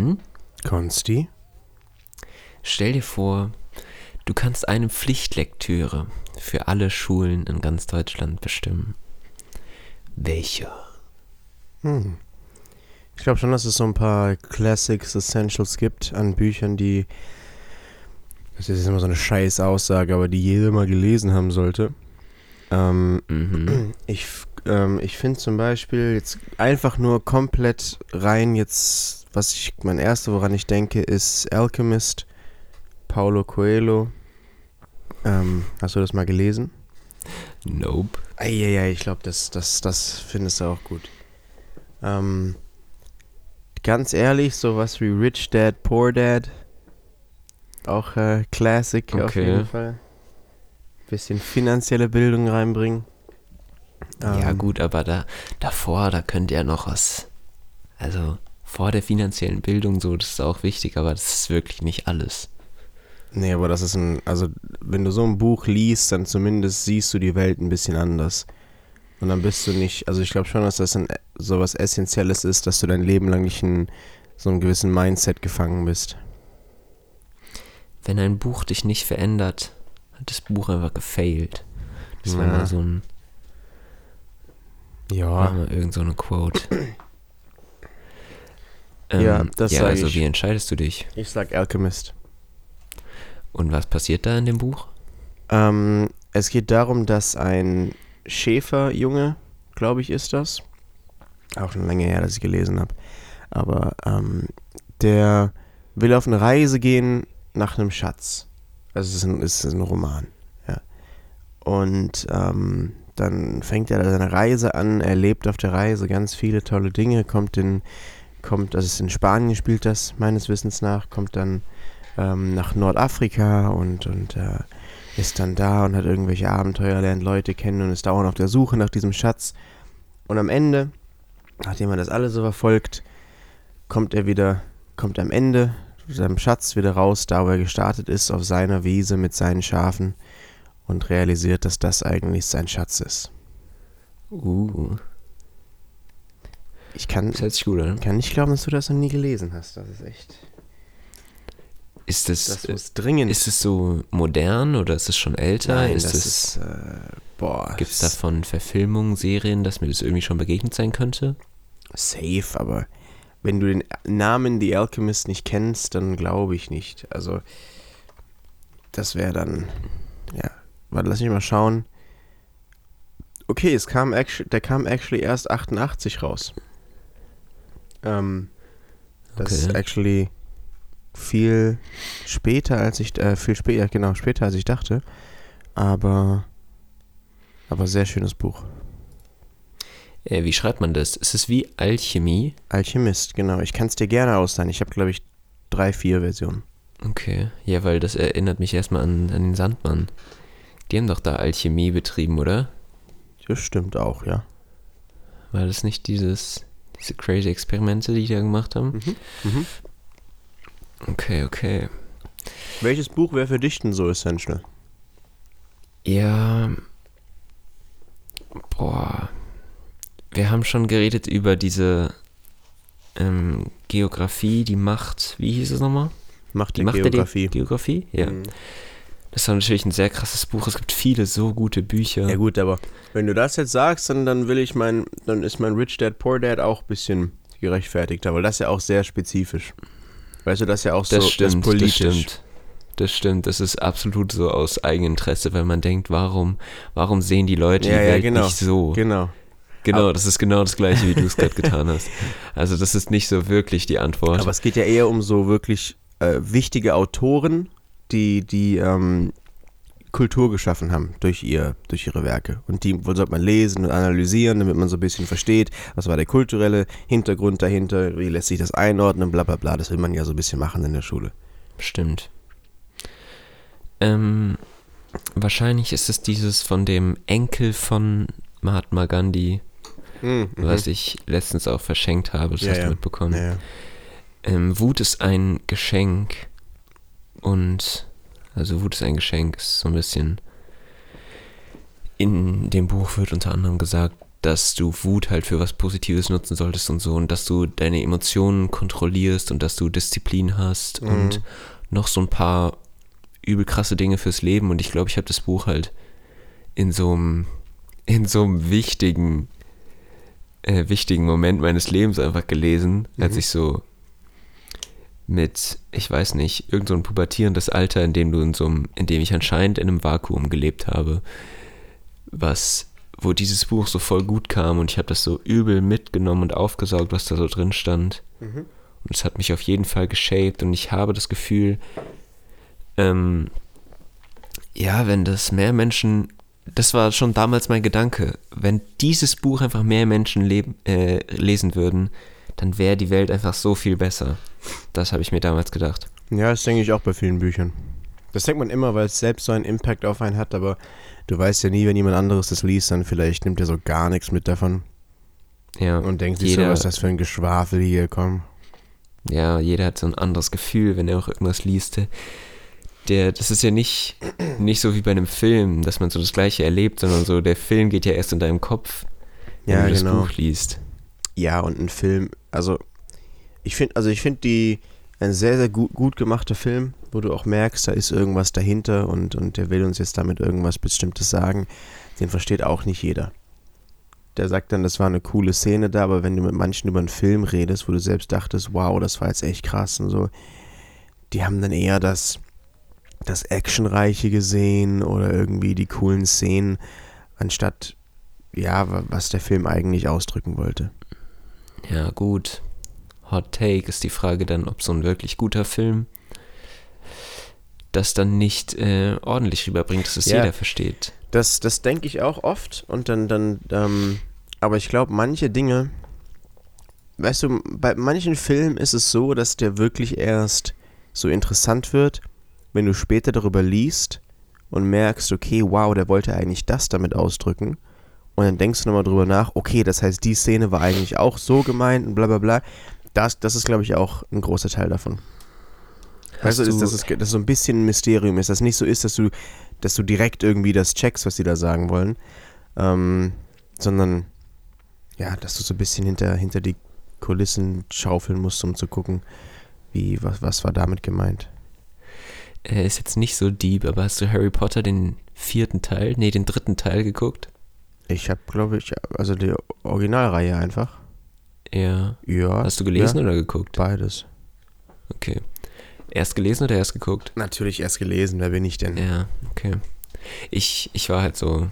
Denn, Konsti? stell dir vor, du kannst eine Pflichtlektüre für alle Schulen in ganz Deutschland bestimmen. Welche? Hm. Ich glaube schon, dass es so ein paar Classics, Essentials gibt an Büchern, die. Das ist immer so eine scheiß Aussage, aber die jeder mal gelesen haben sollte. Ähm, Mhm. ich ähm, ich finde zum Beispiel jetzt einfach nur komplett rein jetzt, was ich, mein erster, woran ich denke, ist Alchemist, Paulo Coelho. Ähm, hast du das mal gelesen? Nope. Eieiei, ich glaube, das, das, das findest du auch gut. Ähm, ganz ehrlich, sowas wie Rich Dad, Poor Dad. Auch äh, Classic auf Okay. jeden Fall. Bisschen finanzielle Bildung reinbringen. ja Ähm, gut, aber da davor, da könnte ja noch was. Also vor der finanziellen Bildung so, das ist auch wichtig, aber das ist wirklich nicht alles. Nee, aber das ist ein, also wenn du so ein Buch liest, dann zumindest siehst du die Welt ein bisschen anders. Und dann bist du nicht, also ich glaube schon, dass das ein, sowas Essentielles ist, dass du dein Leben lang nicht in so einem gewissen Mindset gefangen bist. Wenn ein Buch dich nicht verändert, hat das Buch einfach gefailt. Das war Ja. mal so ein, war Ja, mal irgend so eine Quote. Ja, Ähm, das ja, sag also ich. wie entscheidest du dich? ich sag Alchemist. Und was passiert da in dem Buch? Ähm, es geht darum, dass ein Schäferjunge, glaube ich, ist das. Auch schon lange her, dass ich gelesen habe. Aber ähm, der will auf eine Reise gehen nach einem Schatz. Also es ist ein, es ist ein Roman. Ja. Und ähm, dann fängt er seine Reise an, er lebt auf der Reise ganz viele tolle Dinge, kommt in, kommt, ist in Spanien spielt das meines Wissens nach, kommt dann ähm, nach Nordafrika und, und äh, ist dann da und hat irgendwelche Abenteuer, lernt Leute kennen und ist dauernd auf der Suche nach diesem Schatz. Und am Ende, nachdem er das alles so verfolgt, kommt er wieder, kommt am Ende seinem Schatz wieder raus, da wo er gestartet ist, auf seiner Wiese mit seinen Schafen und realisiert, dass das eigentlich sein Schatz ist. Uh, Ich kann, das hört sich gut an. kann nicht glauben, dass du das noch nie gelesen hast. Das ist echt. Ist es, Das muss dringend. ist es so modern oder ist es schon älter? Nein, ist das es, ist. Äh, boah. Gibt es das- davon Verfilmungen, Serien, dass mir das irgendwie schon begegnet sein könnte? Safe, aber wenn du den Namen The Alchemist nicht kennst, dann glaube ich nicht. Also, das wäre dann, ja, warte, lass mich mal schauen. Okay, es kam der kam actually erst 88 raus. Ähm, das ist Okay. actually viel später als ich, äh, viel später, genau, später als ich dachte. Aber, aber sehr schönes Buch. Äh, wie schreibt man das? Ist es wie Alchemie? Alchemist, genau. Ich kann es dir gerne ausleihen. Ich habe, glaube ich, drei, vier Versionen. Okay, ja, weil das erinnert mich erstmal an, an den Sandmann. Die haben doch da Alchemie betrieben, oder? Das stimmt auch, ja. War das nicht dieses, diese crazy Experimente, die die da gemacht haben? Mhm. Okay, okay. Welches Buch wäre für dich denn so essential? Ja. Boah. Wir haben schon geredet über diese ähm, Geografie, die Macht. Wie hieß es nochmal? Macht Die die Macht Geografie. der Geografie? Ja. Mhm. Das war natürlich ein sehr krasses Buch. Es gibt viele so gute Bücher. Ja gut, aber wenn du das jetzt sagst, dann, dann will ich mein, dann ist mein Rich Dad Poor Dad auch ein bisschen gerechtfertigter, weil das ist ja auch sehr spezifisch. Weißt du, das ist ja auch Das so stimmt, das politisch. das stimmt. Das stimmt, das ist absolut so aus Eigeninteresse, weil man denkt, warum, warum sehen die Leute Ja, die ja, Welt genau. nicht so? Genau. Genau, das ist genau das gleiche, wie du es gerade getan hast. Also das ist nicht so wirklich die Antwort. Aber es geht ja eher um so wirklich äh, wichtige Autoren, die, die ähm, Kultur geschaffen haben durch, ihr, durch ihre Werke. Und die sollte man lesen und analysieren, damit man so ein bisschen versteht, was war der kulturelle Hintergrund dahinter, wie lässt sich das einordnen, bla bla bla. Das will man ja so ein bisschen machen in der Schule. Stimmt. Ähm, wahrscheinlich ist es dieses von dem Enkel von Mahatma Gandhi, Mhm, was ich letztens auch verschenkt habe, das Ja, hast ja. du mitbekommen. Ja, ja. Ähm, Wut ist ein Geschenk und also Wut ist ein Geschenk ist so ein bisschen in dem Buch wird unter anderem gesagt, dass du Wut halt für was Positives nutzen solltest und so und dass du deine Emotionen kontrollierst und dass du Disziplin hast Mhm. und noch so ein paar übel krasse Dinge fürs Leben und ich glaube, ich habe das Buch halt in so einem in so einem wichtigen äh, wichtigen Moment meines Lebens einfach gelesen, als Mhm. ich so mit, ich weiß nicht, irgend so ein pubertierendes Alter, in dem du in so einem, in dem ich anscheinend in einem Vakuum gelebt habe, was, wo dieses Buch so voll gut kam und ich habe das so übel mitgenommen und aufgesaugt, was da so drin stand. Mhm. Und es hat mich auf jeden Fall geshaped und ich habe das Gefühl, ähm, ja, wenn das mehr Menschen, das war schon damals mein Gedanke, wenn dieses Buch einfach mehr Menschen leben, äh, lesen würden, dann wäre die Welt einfach so viel besser. Das habe ich mir damals gedacht. Ja, das denke ich auch bei vielen Büchern. Das denkt man immer, weil es selbst so einen Impact auf einen hat, aber du weißt ja nie, wenn jemand anderes das liest, dann vielleicht nimmt er so gar nichts mit davon Ja, und denkt sich so, was ist das für ein Geschwafel hier, komm. ja, jeder hat so ein anderes Gefühl, wenn er auch irgendwas liest. Der, das ist ja nicht, nicht so wie bei einem Film, dass man so das Gleiche erlebt, sondern so, der Film geht ja erst in deinem Kopf, wenn Ja, du das genau. Buch liest. Ja, und ein Film, also ich finde, also ich finde die ein sehr, sehr gut, gut gemachter Film, wo du auch merkst, da ist irgendwas dahinter und, und der will uns jetzt damit irgendwas Bestimmtes sagen. Den versteht auch nicht jeder. Der sagt dann, das war eine coole Szene da, aber wenn du mit manchen über einen Film redest, wo du selbst dachtest, wow, das war jetzt echt krass und so, die haben dann eher das, das Actionreiche gesehen oder irgendwie die coolen Szenen, anstatt, ja, wa- was der Film eigentlich ausdrücken wollte. Ja, gut. Hot Take ist die Frage dann, ob so ein wirklich guter Film das dann nicht äh, ordentlich rüberbringt, dass es Ja. jeder versteht. Das, das denke ich auch oft und dann, dann, ähm, aber ich glaube, manche Dinge, weißt du, bei manchen Filmen ist es so, dass der wirklich erst so interessant wird, wenn du später darüber liest und merkst, okay, wow, der wollte eigentlich das damit ausdrücken. Und dann denkst du nochmal drüber nach, okay, das heißt, die Szene war eigentlich auch so gemeint und bla bla bla. Das, das ist, glaube ich, auch ein großer Teil davon. Hast Weißt du, dass, es, dass so ein bisschen ein Mysterium ist, dass es nicht so ist, dass du, dass du direkt irgendwie das checkst, was sie da sagen wollen, ähm, sondern ja, dass du so ein bisschen hinter, hinter die Kulissen schaufeln musst, um zu gucken, wie, was, was war damit gemeint. Er ist jetzt nicht so deep, aber hast du Harry Potter den vierten Teil, nee, den dritten Teil geguckt? Ich habe, glaube ich, also die Originalreihe einfach. Ja. Ja. Hast du gelesen ja, oder geguckt? Beides. Okay. Erst gelesen oder erst geguckt? Natürlich erst gelesen, wer bin ich denn? Ja, okay. Ich, ich war halt so,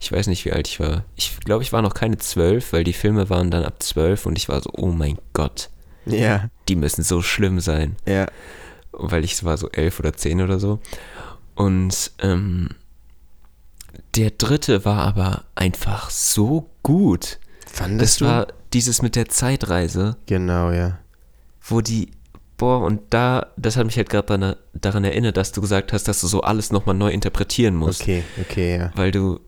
ich weiß nicht, wie alt ich war. Ich glaube, ich war noch keine zwölf, weil die Filme waren dann ab zwölf und ich war so, oh mein Gott, Ja, die müssen so schlimm sein. ja. weil ich war so elf oder zehn oder so. Und ähm, der dritte war aber einfach so gut. Fandest Das du? war dieses mit der Zeitreise, genau, ja. wo die, boah, und da, das hat mich halt gerade daran, daran erinnert, dass du gesagt hast, dass du so alles nochmal neu interpretieren musst. Okay, okay, ja. Weil du,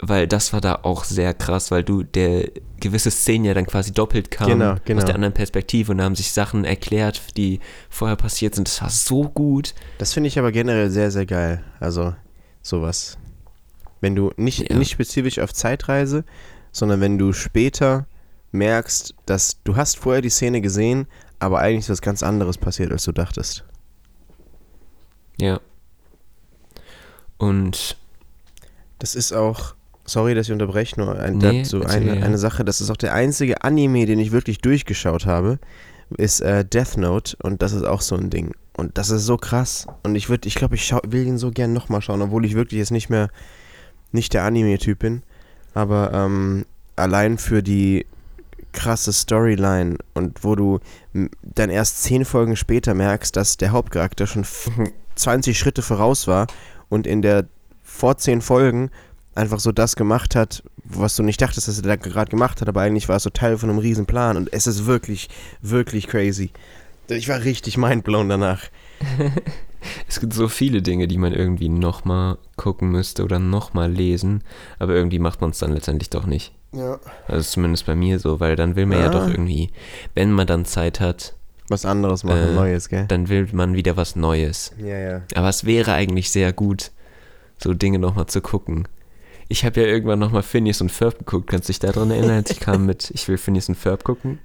weil das war da auch sehr krass, weil du der gewisse Szenen ja dann quasi doppelt kam Genau, genau. aus der anderen Perspektive und da haben sich Sachen erklärt, die vorher passiert sind. Das war so gut. Das finde ich aber generell sehr, sehr geil. Also, sowas. Wenn du nicht, Ja. nicht spezifisch auf Zeitreise, sondern wenn du später merkst, dass du hast vorher die Szene gesehen, aber eigentlich ist was ganz anderes passiert, als du dachtest. Ja. Und Das ist auch, sorry, dass ich unterbreche, nur ein, Nee, dazu eine, ja. eine Sache, das ist auch der einzige Anime, den ich wirklich durchgeschaut habe, ist äh, Death Note und das ist auch so ein Ding. Und das ist so krass. Und ich würde, ich glaube, ich schau, will ihn so gern nochmal schauen, obwohl ich wirklich jetzt nicht mehr, nicht der Anime-Typ bin. Aber ähm, allein für die krasse Storyline und wo du dann erst zehn Folgen später merkst, dass der Hauptcharakter schon f- 20 Schritte voraus war und in der vor zehn Folgen einfach so das gemacht hat, was du nicht dachtest, dass er da gerade gemacht hat, aber eigentlich war es so Teil von einem riesen Plan und es ist wirklich, wirklich crazy. Ich war richtig mindblown danach. es gibt so viele Dinge, die man irgendwie nochmal gucken müsste oder nochmal lesen, aber irgendwie macht man es dann letztendlich doch nicht. Ja. Also zumindest bei mir so, weil dann will man ja, Ja. doch irgendwie, wenn man dann Zeit hat, Was anderes machen, Äh, Neues, gell? dann will man wieder was Neues. Ja, ja. Aber es wäre eigentlich sehr gut, so Dinge nochmal zu gucken. ich habe ja irgendwann nochmal Phineas und Ferb geguckt. Kannst du dich daran erinnern, als ich kam mit Ich will Phineas und Ferb gucken?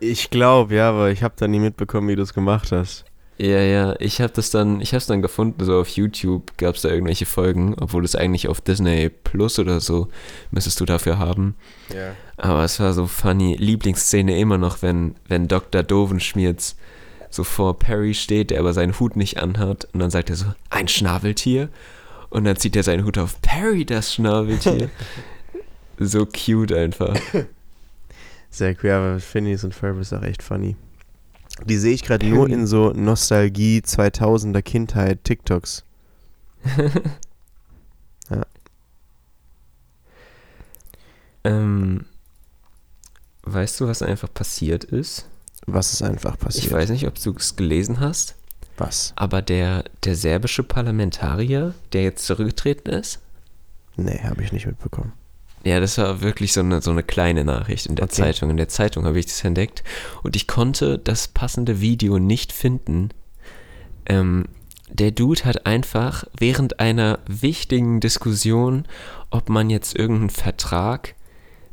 Ich glaube, ja, aber ich habe da nie mitbekommen, wie du es gemacht hast. Ja, ja, ich habe das dann, ich habe es dann gefunden, so auf YouTube gab es da irgendwelche Folgen, obwohl es eigentlich auf Disney Plus oder so müsstest du dafür haben. Ja. Aber es war so funny. Lieblingsszene immer noch, wenn, wenn Dr. Dovenschmierz so vor Perry steht, der aber seinen Hut nicht anhat und dann sagt er so, ein Schnabeltier? Und dann zieht er seinen Hut auf, Perry, das Schnabeltier. so cute einfach. Sehr cool, aber Phineas und Ferb ist auch echt funny. Die sehe ich gerade nur in so Nostalgie 2000er Kindheit TikToks. ähm, weißt du, was einfach passiert ist? Was ist einfach passiert? Ich weiß nicht, ob du es gelesen hast, Was? aber der, der serbische Parlamentarier, der jetzt zurückgetreten ist, Nee, habe ich nicht mitbekommen. Ja, das war wirklich so eine, so eine kleine Nachricht in der Okay. Zeitung. In der Zeitung habe ich das entdeckt und ich konnte das passende Video nicht finden. Ähm, der Dude hat einfach während einer wichtigen Diskussion, ob man jetzt irgendeinen Vertrag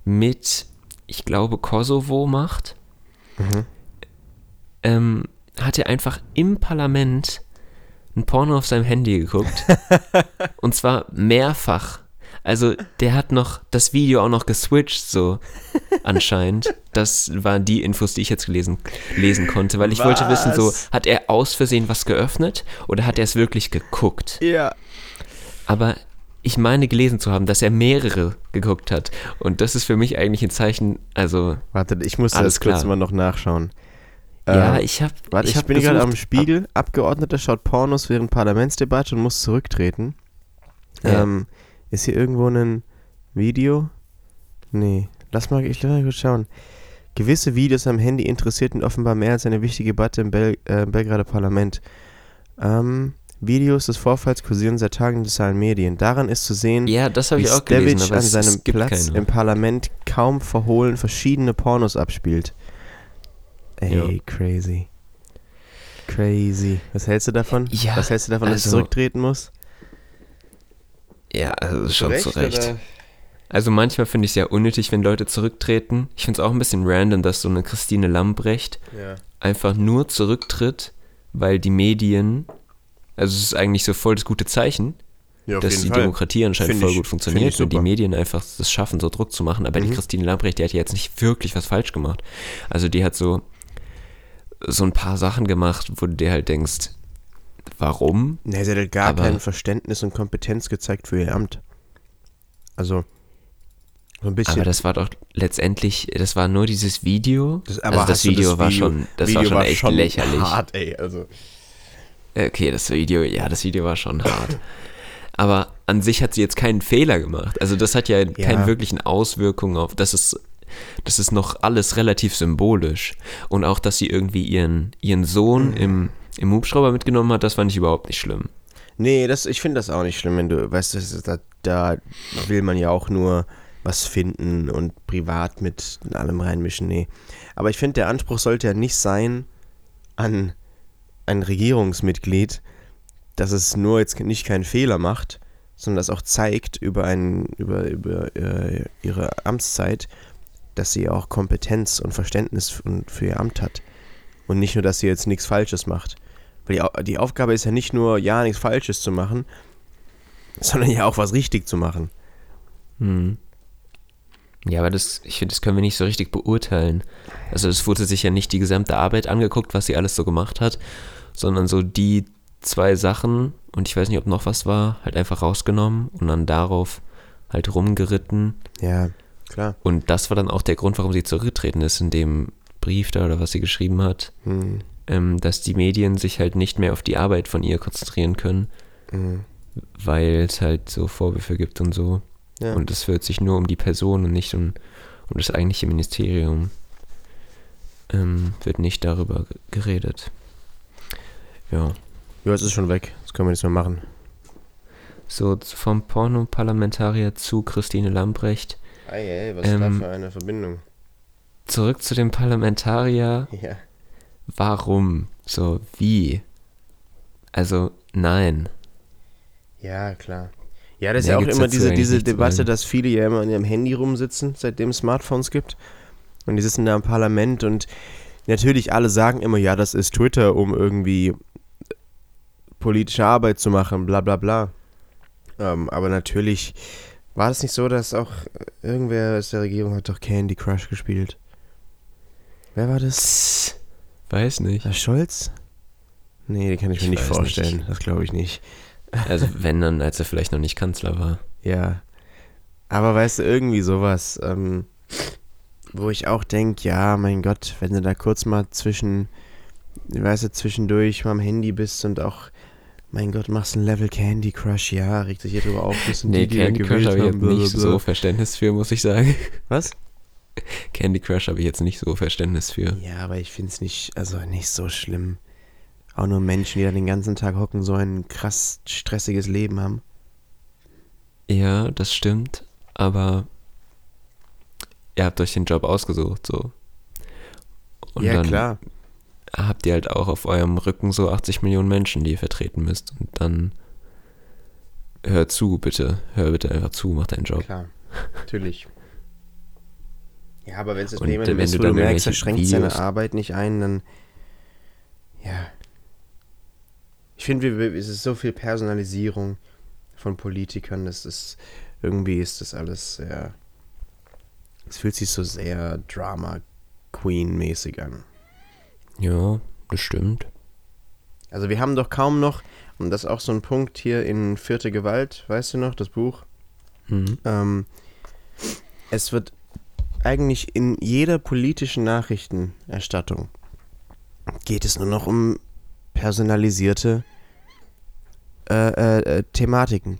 mit, ich glaube, Kosovo macht, Mhm. ähm, hat er einfach im Parlament ein Porno auf seinem Handy geguckt. und zwar mehrfach. Also der hat noch das Video auch noch geswitcht, so anscheinend. Das waren die Infos, die ich jetzt gelesen, lesen konnte, weil ich wollte wissen, so Was? hat er aus Versehen was geöffnet oder hat er es wirklich geguckt? Ja. Aber ich meine gelesen zu haben, dass er mehrere geguckt hat. Und das ist für mich eigentlich ein Zeichen, also Warte, ich muss Alles das kurz klar. mal noch nachschauen. ja, Ähm, ich habe Warte, ich, hab bin gerade am Spiegel. Abgeordneter schaut Pornos während Parlamentsdebatte und muss zurücktreten. Ja. Ähm, ist hier irgendwo ein Video? Nee. Lass mal, ich lass mal kurz schauen. Gewisse Videos am Handy interessierten offenbar mehr als eine wichtige Debatte im Bel äh, Belgrader Parlament. Ähm, Videos des Vorfalls kursieren seit Tagen in den sozialen Medien. Daran ist zu sehen, Ja, das wie ich auch gelesen, an seinem Platz keine. im Parlament kaum verhohlen verschiedene Pornos abspielt. Ey, Ja. crazy. Crazy. Was hältst du davon? Ja, Was hältst du davon, dass also- er zurücktreten muss? Ja, also schon zu Recht. Also manchmal finde ich es ja unnötig, wenn Leute zurücktreten. Ich finde es auch ein bisschen random, dass so eine Christine Lambrecht Ja. einfach nur zurücktritt, weil die Medien, also es ist eigentlich so voll das gute Zeichen, ja dass die Demokratie anscheinend Finde voll ich- gut funktioniert und die. Medien einfach das schaffen, so Druck zu machen. Aber die Mhm. Christine Lambrecht, die hat ja jetzt nicht wirklich was falsch gemacht. Also die hat so, so ein paar Sachen gemacht, wo du dir halt denkst, warum? Nee, sie hat halt gar Aber- kein Verständnis und Kompetenz gezeigt für ihr Amt. Also, so ein bisschen. Aber das war doch letztendlich, das war nur dieses Video. Das- also das hast du Video, war Video- schon, das Video war schon echt lächerlich. Hart, ey. Also, Okay, das Video, ja, das Video war schon hart. Aber an sich hat sie jetzt keinen Fehler gemacht. Also das hat ja, keine wirklichen Auswirkungen auf, das ist, das ist noch alles relativ symbolisch. Und auch, dass sie irgendwie ihren, ihren Sohn Mhm. im, im Hubschrauber mitgenommen hat, das fand ich überhaupt nicht schlimm. nee, das, ich finde das auch nicht schlimm, wenn du, weißt du, da, da will man ja auch nur was finden und privat mit allem reinmischen. Nee. Aber ich finde, der Anspruch sollte ja nicht sein an ein Regierungsmitglied, dass es nur jetzt nicht keinen Fehler macht, sondern das auch zeigt über, einen, über, über äh, ihre Amtszeit, dass sie auch Kompetenz und Verständnis für, für ihr Amt hat. Und nicht nur, dass sie jetzt nichts Falsches macht. Weil die, die Aufgabe ist ja nicht nur, ja, nichts Falsches zu machen, sondern ja auch was richtig zu machen. Hm. Ja, aber das, ich finde, das können wir nicht so richtig beurteilen. Also es wurde sich ja nicht die gesamte Arbeit angeguckt, was sie alles so gemacht hat, sondern so die zwei Sachen, und ich weiß nicht, ob noch was war, halt einfach rausgenommen und dann darauf halt rumgeritten. Ja, klar. Und das war dann auch der Grund, warum sie zurückgetreten ist, in dem Brief da oder was sie geschrieben hat, Hm, ähm, dass die Medien sich halt nicht mehr auf die Arbeit von ihr konzentrieren können, hm, weil es halt so Vorwürfe gibt und so. ja. Und es wird sich nur um die Person und nicht um, um das eigentliche Ministerium. Ähm, wird nicht darüber geredet. Ja. ja, es ist schon weg. Das können wir nicht mehr machen. So vom Porno-Parlamentarier zu Christine Lambrecht. Ei, ey, was ist da Ähm, für eine Verbindung? Zurück zu dem Parlamentarier. Ja. Warum? So, wie? Also, nein. Ja, klar. Ja, das ist Mehr ja auch immer diese, diese Debatte, dass viele ja immer an ihrem Handy rumsitzen, seitdem es Smartphones gibt. Und die sitzen da im Parlament und natürlich alle sagen immer, ja, das ist Twitter, um irgendwie politische Arbeit zu machen, bla bla bla. Ähm, aber natürlich war das nicht so, dass auch irgendwer aus der Regierung hat doch Candy Crush gespielt. Wer war das? Weiß nicht. Herr Scholz? Nee, den kann ich, Ich mir nicht vorstellen. nicht. Das glaube ich nicht. Also wenn dann, als er vielleicht noch nicht Kanzler war. Ja. Aber weißt du, irgendwie sowas, ähm, wo ich auch denke, ja, mein Gott, wenn du da kurz mal zwischen, weißt du, zwischendurch mal am Handy bist und auch, mein Gott, machst ein Level Candy Crush, ja, regt sich hier drüber auf, das sind Nee, die, die Candy Crush habe ich jetzt nicht so Verständnis für, muss ich sagen. Was? Candy Crush habe ich jetzt nicht so Verständnis für. Ja, aber ich finde es nicht, also nicht so schlimm. Auch nur Menschen, die da den ganzen Tag hocken, so ein krass stressiges Leben haben. Ja, das stimmt, aber ihr habt euch den Job ausgesucht, so. Und ja, dann klar. habt ihr halt auch auf eurem Rücken so 80 Millionen Menschen, die ihr vertreten müsst. Und dann hör zu, bitte. Hör bitte einfach zu, mach deinen Job. Klar, natürlich. Ja, aber wenn es das Und, Thema ist, du wo du dann merkst, er schränkt seine Videos- Arbeit nicht ein, dann ja. Ich finde, es ist so viel Personalisierung von Politikern, das ist irgendwie ist das alles sehr es fühlt sich so sehr Drama Queen mäßig an. Ja, das stimmt. Also wir haben doch kaum noch und das ist auch so ein Punkt hier in Vierte Gewalt, weißt du noch, das Buch? Mhm. Ähm, es wird eigentlich in jeder politischen Nachrichtenerstattung geht es nur noch um personalisierte äh, äh, äh, Thematiken.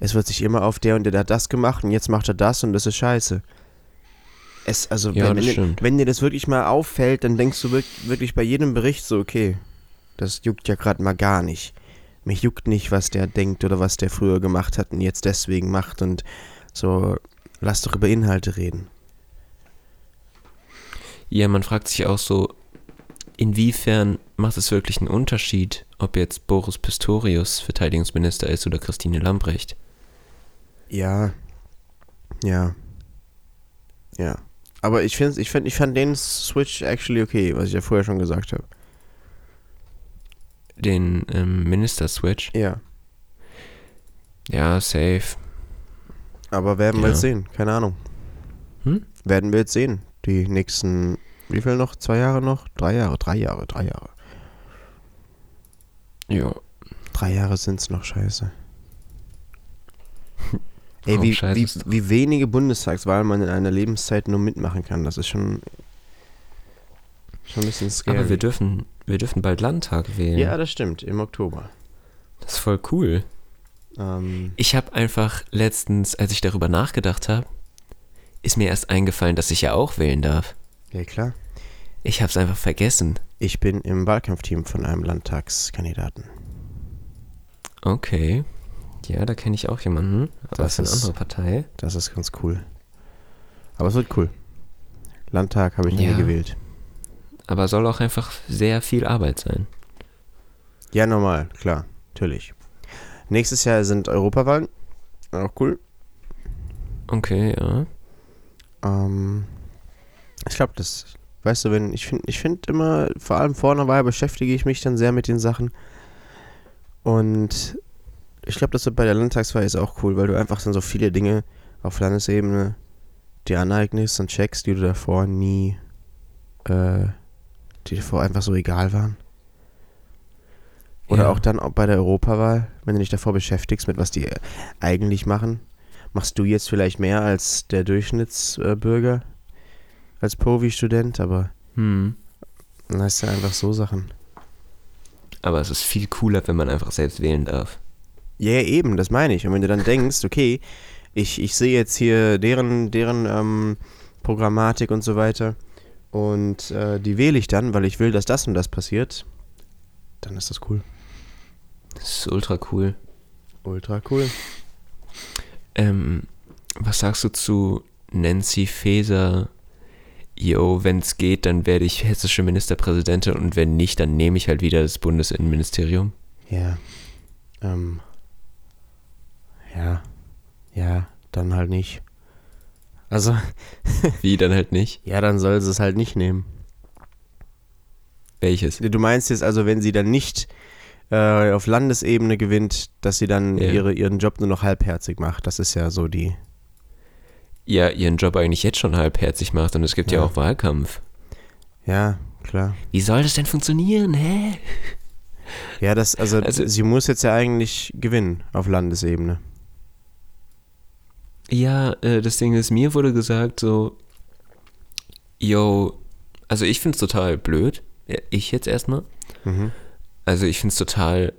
Es wird sich immer auf der und der hat das gemacht und jetzt macht er das und das ist scheiße. Es, also Ja, wenn, wenn, wenn dir das wirklich mal auffällt, dann denkst du wirk- wirklich bei jedem Bericht so, okay, das juckt ja gerade mal gar nicht. Mich juckt nicht, was der denkt oder was der früher gemacht hat und jetzt deswegen macht und so, lass doch über Inhalte reden. Ja, man fragt sich auch so, inwiefern macht es wirklich einen Unterschied, ob jetzt Boris Pistorius Verteidigungsminister ist oder Christine Lambrecht? Ja. Ja. Ja. Aber ich finde, ich find, ich fand den Switch actually okay, was ich ja vorher schon gesagt habe. Den ähm, Minister-Switch? Ja. Ja, safe. Aber werden wir Ja. jetzt sehen, keine Ahnung. Hm? Werden wir jetzt sehen. Die nächsten, wie viel noch? Zwei Jahre noch? Drei Jahre, drei Jahre, drei Jahre. Ja. Drei Jahre sind's noch scheiße. Ey, wie, scheiße wie, wie wenige Bundestagswahlen man in einer Lebenszeit nur mitmachen kann, das ist schon, schon ein bisschen scary. Aber wir dürfen, wir dürfen bald Landtag wählen. ja, das stimmt, im Oktober. Das ist voll cool. Ähm, Ich habe einfach letztens, als ich darüber nachgedacht habe, ist mir erst eingefallen, dass ich ja auch wählen darf. ja, klar. Ich habe es einfach vergessen. Ich bin im Wahlkampfteam von einem Landtagskandidaten. Okay. Ja, da kenne ich auch jemanden. Aber Das ist eine andere Partei. Das ist ganz cool. Aber es wird cool. Landtag habe ich nie Ja. gewählt. Aber soll auch einfach sehr viel Arbeit sein. Ja, normal, klar, natürlich. Nächstes Jahr sind Europawahlen. Auch cool. Okay, ja. Ähm, ich glaube, das, weißt du, wenn, ich finde ich find immer, vor allem vor einer Wahl beschäftige ich mich dann sehr mit den Sachen. Und ich glaube, das wird bei der Landtagswahl ist auch cool, weil du einfach dann so viele Dinge auf Landesebene dir aneignest und checkst, die du davor nie, äh, die davor einfach so egal waren. Oder Ja. auch dann auch bei der Europawahl, wenn du dich davor beschäftigst, mit was die eigentlich machen. Machst du jetzt vielleicht mehr als der Durchschnittsbürger, als Povi-Student, aber Hm. dann hast du einfach so Sachen. Aber es ist viel cooler, wenn man einfach selbst wählen darf. Ja, ja, eben, das meine ich. Und wenn du dann denkst, okay, ich, ich sehe jetzt hier deren, deren ähm, Programmatik und so weiter und äh, die wähle ich dann, weil ich will, dass das und das passiert, dann ist das cool. Das ist ultra cool. Ultra cool. Ähm, was sagst du zu Nancy Faeser? Yo, wenn es geht, dann werde ich hessische Ministerpräsidentin und wenn nicht, dann nehme ich halt wieder das Bundesinnenministerium. Ja. Ähm. Ja. Ja, dann halt nicht. Also, Wie dann halt nicht? ja, dann soll sie es halt nicht nehmen. Welches? Du meinst jetzt also, wenn sie dann nicht äh, auf Landesebene gewinnt, dass sie dann Ja. ihre, ihren Job nur noch halbherzig macht. Das ist ja so die. Ja, ihren Job eigentlich jetzt schon halbherzig macht und es gibt ja, Ja. auch Wahlkampf. Ja, klar. Wie soll das denn funktionieren, hä? Ja, das, also, Also- sie muss jetzt ja eigentlich gewinnen auf Landesebene. Ja, äh, das Ding ist, mir wurde gesagt so, yo, also ich find's total blöd, Ja, ich jetzt erstmal, Mhm. Also ich find's total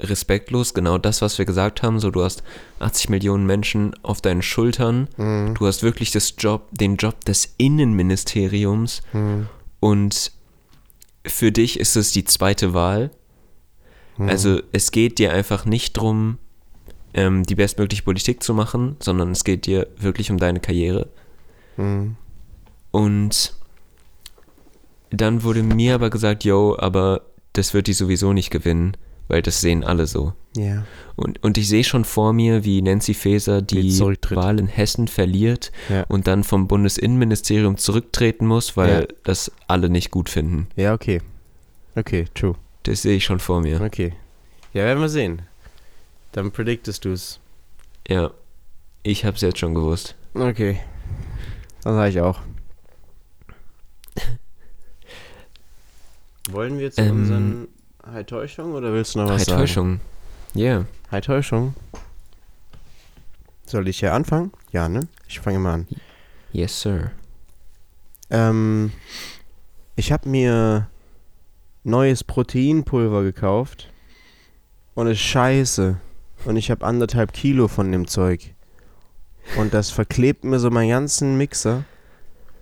respektlos, genau das, was wir gesagt haben, so du hast 80 Millionen Menschen auf deinen Schultern, Mhm. du hast wirklich das Job, den Job des Innenministeriums Mhm. und für dich ist es die zweite Wahl. Mhm. Also es geht dir einfach nicht drum, ähm, die bestmögliche Politik zu machen, sondern es geht dir wirklich um deine Karriere. Mhm. Und dann wurde mir aber gesagt, yo, aber das wird die sowieso nicht gewinnen, weil das sehen alle so. Ja. Und, und ich sehe schon vor mir, wie Nancy Faeser Die. Wahl in Hessen verliert Ja. und dann vom Bundesinnenministerium zurücktreten muss, weil Ja. das alle nicht gut finden. Ja, okay. Okay, true. Das sehe ich schon vor mir. Okay. Ja, werden wir sehen. Dann predictest du es. Ja, ich habe es jetzt schon gewusst. Okay. Das sage ich auch. Wollen wir zu Ähm, unseren High-Täuschung oder willst du noch was Halt sagen? Täuschung. Yeah. High-Täuschung. Soll ich hier anfangen? Ja, ne? Ich fange mal an. Yes, sir. Ähm, ich habe mir neues Proteinpulver gekauft und ist scheiße. Und ich habe anderthalb Kilo von dem Zeug. Und das verklebt mir so meinen ganzen Mixer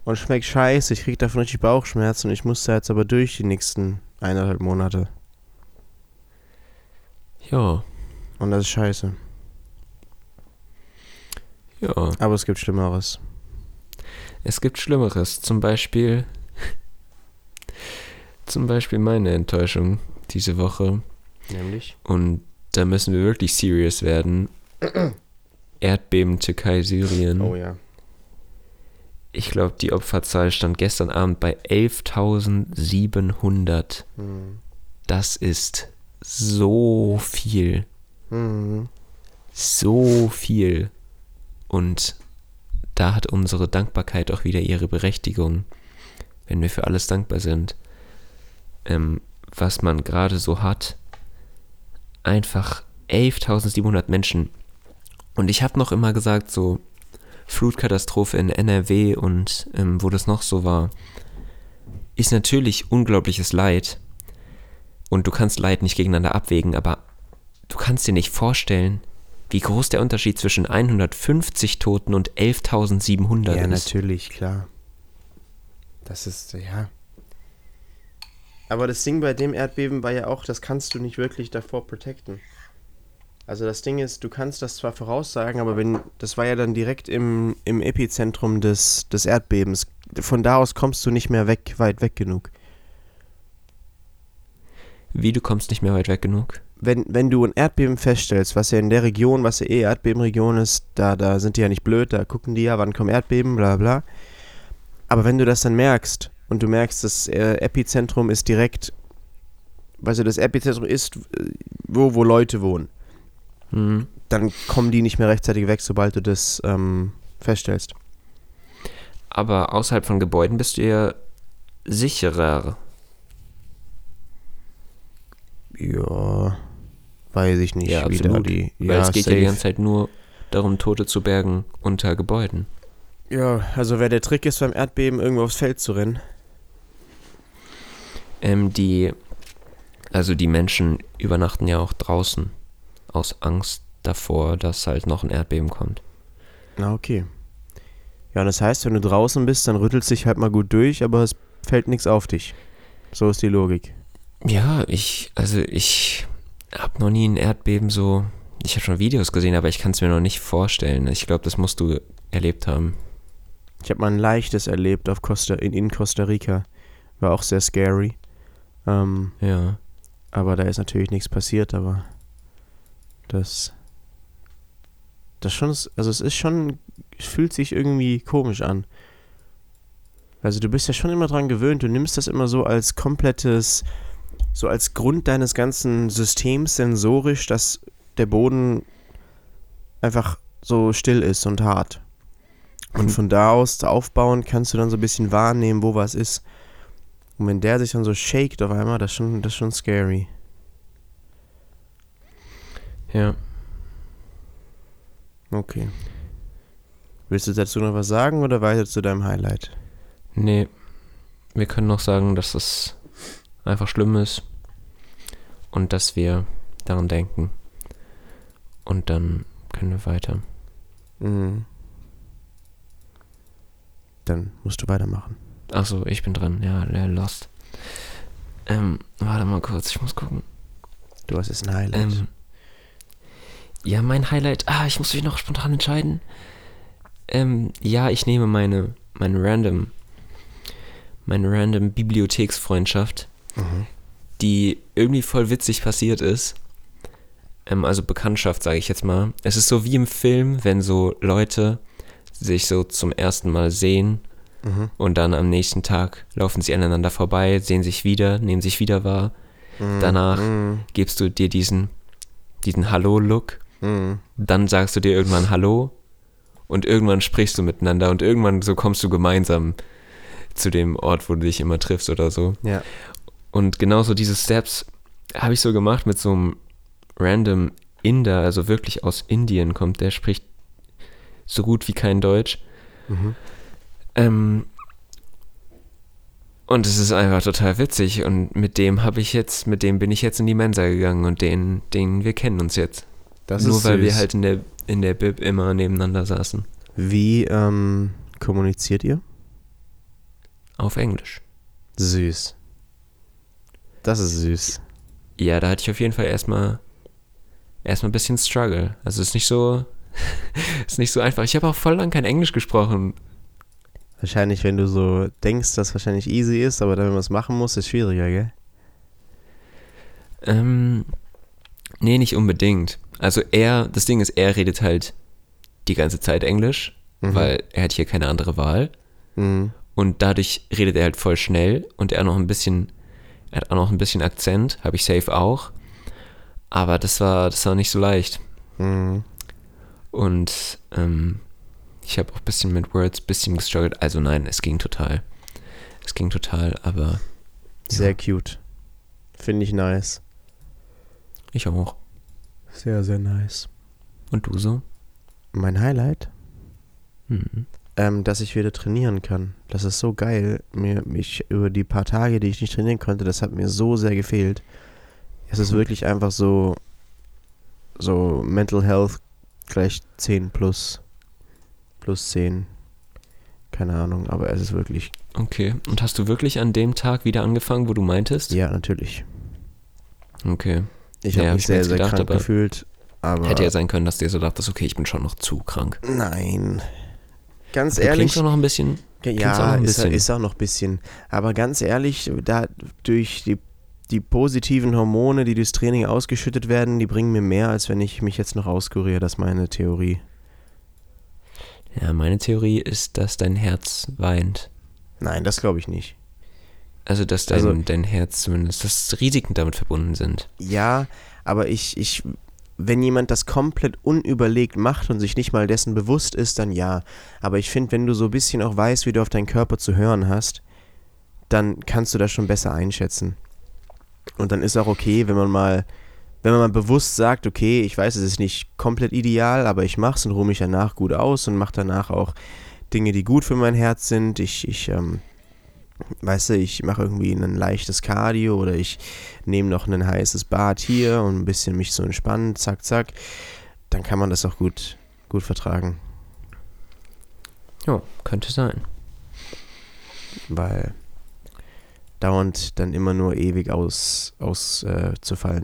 und schmeckt scheiße. Ich krieg davon richtig Bauchschmerzen und ich muss da jetzt aber durch die nächsten eineinhalb Monate. Ja, Und das ist scheiße. ja. Aber es gibt Schlimmeres. Es gibt Schlimmeres. Zum Beispiel. Zum Beispiel meine Enttäuschung diese Woche. Nämlich? Und da müssen wir wirklich serious werden. Erdbeben Türkei, Syrien. Oh ja. Ich glaube, die Opferzahl stand gestern Abend bei 11.700. Hm. Das ist so viel. Hm. So viel. Und da hat unsere Dankbarkeit auch wieder ihre Berechtigung, wenn wir für alles dankbar sind, ähm, was man gerade so hat. Einfach 11.700 Menschen. Und ich habe noch immer gesagt, so Flutkatastrophe in NRW und ähm, wo das noch so war, ist natürlich unglaubliches Leid. Und du kannst Leid nicht gegeneinander abwägen, aber du kannst dir nicht vorstellen, wie groß der Unterschied zwischen 150 Toten und 11.700 Ja, ist. natürlich, klar. Das ist, ja. Aber das Ding bei dem Erdbeben war ja auch, das kannst du nicht wirklich davor protecten. Also das Ding ist, du kannst das zwar voraussagen, aber wenn, das war ja dann direkt im, im Epizentrum des, des Erdbebens. Von da aus kommst du nicht mehr weg, weit weg genug. Wie, du kommst nicht mehr weit weg genug? Wenn, wenn du ein Erdbeben feststellst, was ja in der Region, was ja eh Erdbebenregion ist, da, da sind die ja nicht blöd, da gucken die ja, wann kommen Erdbeben, bla bla. Aber wenn du das dann merkst und du merkst, das äh, Epizentrum ist direkt, also das Epizentrum ist, äh, wo, wo Leute wohnen, Hm. dann kommen die nicht mehr rechtzeitig weg, sobald du das ähm, feststellst. Aber außerhalb von Gebäuden bist du ja sicherer. Ja, weiß ich nicht, Ja, absolut. die. Weil ja, es geht ja die safe. ganze Zeit nur darum, Tote zu bergen unter Gebäuden. Ja, also wer der Trick ist beim Erdbeben, irgendwo aufs Feld zu rennen. Ähm, die, also die Menschen übernachten ja auch draußen aus Angst davor, dass halt noch ein Erdbeben kommt. Na, okay. Ja, und das heißt, wenn du draußen bist, dann rüttelst dich halt mal gut durch, aber es fällt nichts auf dich. So ist die Logik. Ja, ich, also ich habe noch nie ein Erdbeben so. Ich habe schon Videos gesehen, aber ich kann es mir noch nicht vorstellen. Ich glaube, das musst du erlebt haben. Ich habe mal ein leichtes erlebt auf Costa, in, in Costa Rica. War auch sehr scary. Ähm, Ja. aber da ist natürlich nichts passiert, aber das das schon, ist- also es ist schon, es fühlt sich irgendwie komisch an. Also du bist ja schon immer dran gewöhnt, du nimmst das immer so als komplettes, so als Grund deines ganzen Systems sensorisch, dass der Boden einfach so still ist und hart. Und von da aus aufbauen kannst du dann so ein bisschen wahrnehmen, wo was ist. Und wenn der sich dann so shakt auf einmal, das ist schon, das ist schon scary. Ja. Okay. Willst du dazu noch was sagen oder weiter zu deinem Highlight? Nee. Wir können noch sagen, dass es einfach schlimm ist. Und dass wir daran denken. Und dann können wir weiter. Mhm. Dann musst du weitermachen. Achso, ich bin dran. Ja, der Lost. Ähm, warte mal kurz, ich muss gucken. Du hast jetzt ein Highlight. Ähm, ja, mein Highlight. Ah, ich muss mich noch spontan entscheiden. Ähm, ja, ich nehme meine, meine random, meine random Bibliotheksfreundschaft, Mhm. die irgendwie voll witzig passiert ist. Ähm, also Bekanntschaft, sage ich jetzt mal. Es ist so wie im Film, wenn so Leute sich so zum ersten Mal sehen Mhm. und dann am nächsten Tag laufen sie aneinander vorbei, sehen sich wieder, nehmen sich wieder wahr. Mhm. Danach Mhm. gibst du dir diesen, diesen Hallo-Look Mhm. dann sagst du dir irgendwann Hallo und irgendwann sprichst du miteinander und irgendwann so kommst du gemeinsam zu dem Ort, wo du dich immer triffst oder so. Ja. Und genauso diese Steps habe ich so gemacht mit so einem random Inder, also wirklich aus Indien kommt, der spricht so gut wie kein Deutsch. Mhm. Ähm, und es ist einfach total witzig und mit dem habe ich jetzt, mit dem bin ich jetzt in die Mensa gegangen und den, den wir kennen uns jetzt. Das Nur weil wir süß. halt in der, in der Bib immer nebeneinander saßen. Wie ähm, kommuniziert ihr? Auf Englisch. Süß. Das ist süß. Ja, da hatte ich auf jeden Fall erstmal erstmal ein bisschen Struggle. Also es ist nicht so ist nicht so einfach. Ich habe auch voll lang kein Englisch gesprochen. Wahrscheinlich, wenn du so denkst, dass wahrscheinlich easy ist, aber dann, wenn man es machen muss, ist schwieriger, gell? Ähm, nee, nicht unbedingt. Also er, das Ding ist, er redet halt die ganze Zeit Englisch, Mhm. weil er hat hier keine andere Wahl. Mhm. Und dadurch redet er halt voll schnell und er noch ein bisschen, er hat auch noch ein bisschen Akzent, habe ich safe auch. Aber das war, das war nicht so leicht. Mhm. Und ähm, ich habe auch ein bisschen mit Words ein bisschen gestruggelt. Also nein, es ging total. Es ging total, aber Sehr cute. Finde ich nice. ich auch. Sehr, sehr nice. Und du so? Mein Highlight? Mhm. Ähm, dass ich wieder trainieren kann. Das ist so geil. Mir, mich über die paar Tage, die ich nicht trainieren konnte, das hat mir so sehr gefehlt. Es ist wirklich einfach so, so Mental Health gleich 10 plus, plus 10. Keine Ahnung, aber es ist wirklich, Okay. Und hast du wirklich an dem Tag wieder angefangen, wo du meintest? ja, natürlich. Okay. Ich Ja, habe hab mich ich mir sehr, sehr gedacht, krank gefühlt. Aber Hätte ja sein können, dass du dir so dachtest, okay, ich bin schon noch zu krank. nein. Ganz Du ehrlich, klingst auch noch ein bisschen. klingst auch Ja, ein ist, bisschen. ist auch noch ein bisschen. Aber ganz ehrlich, da durch die, die positiven Hormone, die durchs Training ausgeschüttet werden, die bringen mir mehr, als wenn ich mich jetzt noch auskuriere. Das ist meine Theorie. Ja, meine Theorie ist, dass dein Herz weint. Nein, das glaube ich nicht. Also, dass dein, Also- dein Herz zumindest, dass Risiken damit verbunden sind. Ja, aber ich, ich, wenn jemand das komplett unüberlegt macht und sich nicht mal dessen bewusst ist, dann ja. Aber ich finde, wenn du so ein bisschen auch weißt, wie du auf deinen Körper zu hören hast, dann kannst du das schon besser einschätzen. Und dann ist auch okay, wenn man mal, wenn man mal bewusst sagt, okay, ich weiß, es ist nicht komplett ideal, aber ich mach's und ruhe mich danach gut aus und mache danach auch Dinge, die gut für mein Herz sind. Ich, ich, ähm, weißt du, ich mache irgendwie ein leichtes Cardio oder ich nehme noch ein heißes Bad hier und ein bisschen mich so entspannen, zack, zack, dann kann man das auch gut, gut vertragen. Ja, könnte sein. Weil dauernd dann immer nur ewig aus, aus äh,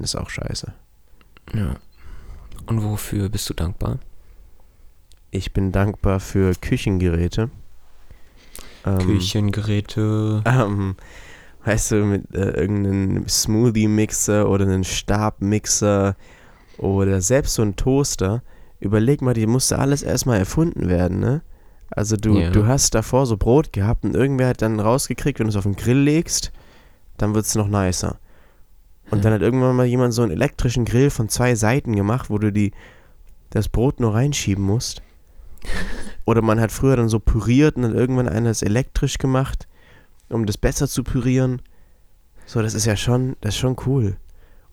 ist auch scheiße. Ja. Und wofür bist du dankbar? Ich bin dankbar für Küchengeräte. Ähm, Küchengeräte. Ähm, weißt du, mit äh, irgendeinem Smoothie-Mixer oder einem Stabmixer oder selbst so ein Toaster überleg mal, die musste alles erstmal erfunden werden, ne? Also du, Ja. du hast davor so Brot gehabt und irgendwer hat dann rausgekriegt, wenn du es auf den Grill legst, dann wird es noch nicer. Und dann hat irgendwann mal jemand so einen elektrischen Grill von zwei Seiten gemacht, wo du die, das Brot nur reinschieben musst. Oder man hat früher dann so püriert und dann irgendwann einer es elektrisch gemacht, um das besser zu pürieren. So, das ist ja schon, das ist schon cool.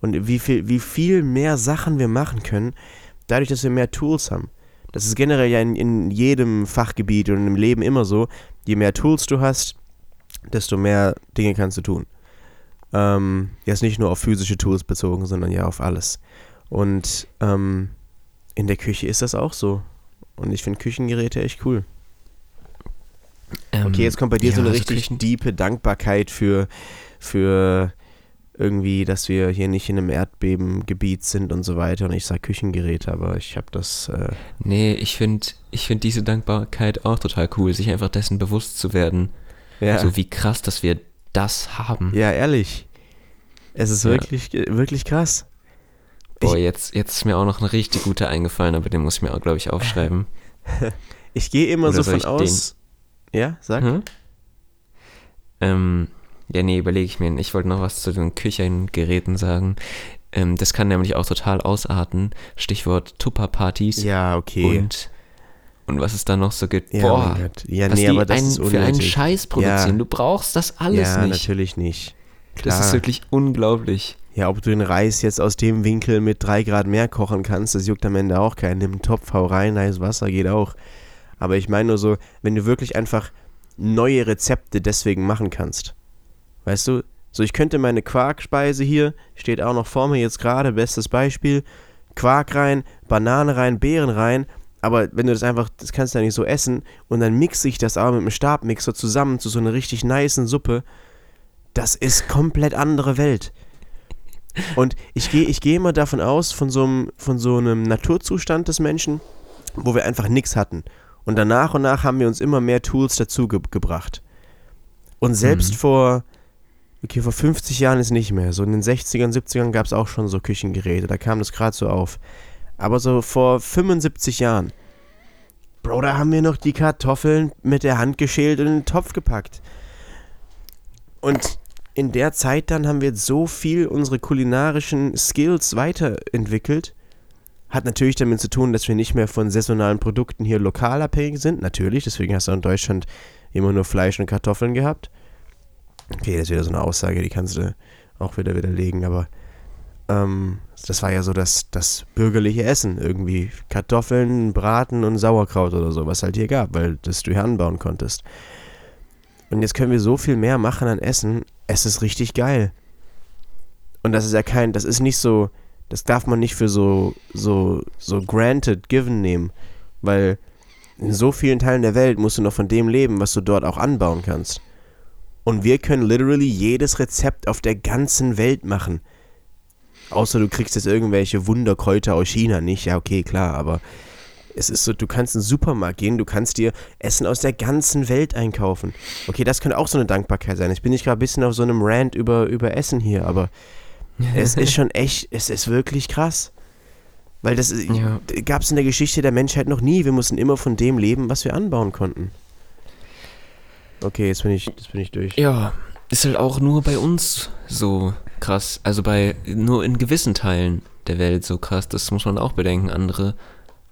Und wie viel, wie viel mehr Sachen wir machen können, dadurch, dass wir mehr Tools haben. Das ist generell ja in, in jedem Fachgebiet und im Leben immer so. Je mehr Tools du hast, desto mehr Dinge kannst du tun. Ähm, jetzt nicht nur auf physische Tools bezogen, sondern ja auf alles. Und ähm, in der Küche ist das auch so. Und ich finde Küchengeräte echt cool. Ähm, Okay, jetzt kommt bei dir ja, so eine also richtig Küchen- diepe Dankbarkeit für, für irgendwie, dass wir hier nicht in einem Erdbebengebiet sind und so weiter. Und ich sage Küchengeräte, aber ich habe das. Äh, Nee, ich finde ich find diese Dankbarkeit auch total cool, sich einfach dessen bewusst zu werden. ja. So wie krass, dass wir das haben. ja, ehrlich. Es ist Ja. wirklich, wirklich krass. Boah, jetzt, jetzt ist mir auch noch ein richtig guter eingefallen, aber den muss ich mir auch, glaube ich, aufschreiben. Ich gehe immer Oder so von aus. Ja, sag. Hm? Ähm, ja, nee, überlege ich mir. Ich wollte noch was zu den Küchengeräten sagen. Ähm, das kann nämlich auch total ausarten. Stichwort Tupperpartys Ja, okay. und, und was es da noch so gibt. ja, Boah. Ja, was nee, die aber das ein, ist für einen. Scheiß produzieren. Ja. Du brauchst das alles ja, nicht. natürlich nicht. Das ist Klar. wirklich unglaublich. Ja, ob du den Reis jetzt aus dem Winkel mit drei Grad mehr kochen kannst, das juckt am Ende auch keinen. Nimm einen Topf, hau rein, heißes Wasser geht auch. Aber ich meine nur so, wenn du wirklich einfach neue Rezepte deswegen machen kannst. Weißt du, so ich könnte meine Quarkspeise hier, steht auch noch vor mir jetzt gerade, bestes Beispiel, Quark rein, Banane rein, Beeren rein, aber wenn du das einfach, das kannst du ja nicht so essen und dann mixe ich das aber mit einem Stabmixer zusammen zu so einer richtig nicen Suppe, das ist komplett andere Welt. Und ich gehe ich geh immer davon aus, von so, einem, von so einem Naturzustand des Menschen, wo wir einfach nichts hatten. Und dann nach und nach haben wir uns immer mehr Tools dazu ge gebracht. Und selbst Mhm. vor, okay, vor 50 Jahren ist nicht mehr. So in den 60ern, 70ern gab es auch schon so Küchengeräte, da kam das gerade so auf. Aber so vor 75 Jahren, Bro, da haben wir noch die Kartoffeln mit der Hand geschält und in den Topf gepackt. Und in der Zeit dann haben wir so viel unsere kulinarischen Skills weiterentwickelt. Hat natürlich damit zu tun, dass wir nicht mehr von saisonalen Produkten hier lokal abhängig sind. Natürlich, deswegen hast du in Deutschland immer nur Fleisch und Kartoffeln gehabt. Okay, das ist wieder so eine Aussage, die kannst du auch wieder widerlegen, aber ähm, das war ja so das, das bürgerliche Essen. Irgendwie Kartoffeln, Braten und Sauerkraut oder so, was halt hier gab, weil das du hier anbauen konntest. Und jetzt können wir so viel mehr machen an Essen. Es ist richtig geil. Und das ist ja kein, das ist nicht so, das darf man nicht für so, so, so granted, given nehmen. Weil in so vielen Teilen der Welt musst du noch von dem leben, was du dort auch anbauen kannst. Und wir können literally jedes Rezept auf der ganzen Welt machen. Außer du kriegst jetzt irgendwelche Wunderkräuter aus China nicht. Ja, okay, klar, aber es ist so, du kannst in den Supermarkt gehen, du kannst dir Essen aus der ganzen Welt einkaufen. Okay, das könnte auch so eine Dankbarkeit sein. Jetzt bin ich gerade ein bisschen auf so einem Rant über, über Essen hier, aber es ist schon echt, es ist wirklich krass. Weil das Ja. gab es in der Geschichte der Menschheit noch nie. Wir mussten immer von dem leben, was wir anbauen konnten. Okay, jetzt bin ich, jetzt bin ich durch. Ja, ist halt auch nur bei uns so krass. Also bei nur in gewissen Teilen der Welt so krass. Das muss man auch bedenken. Andere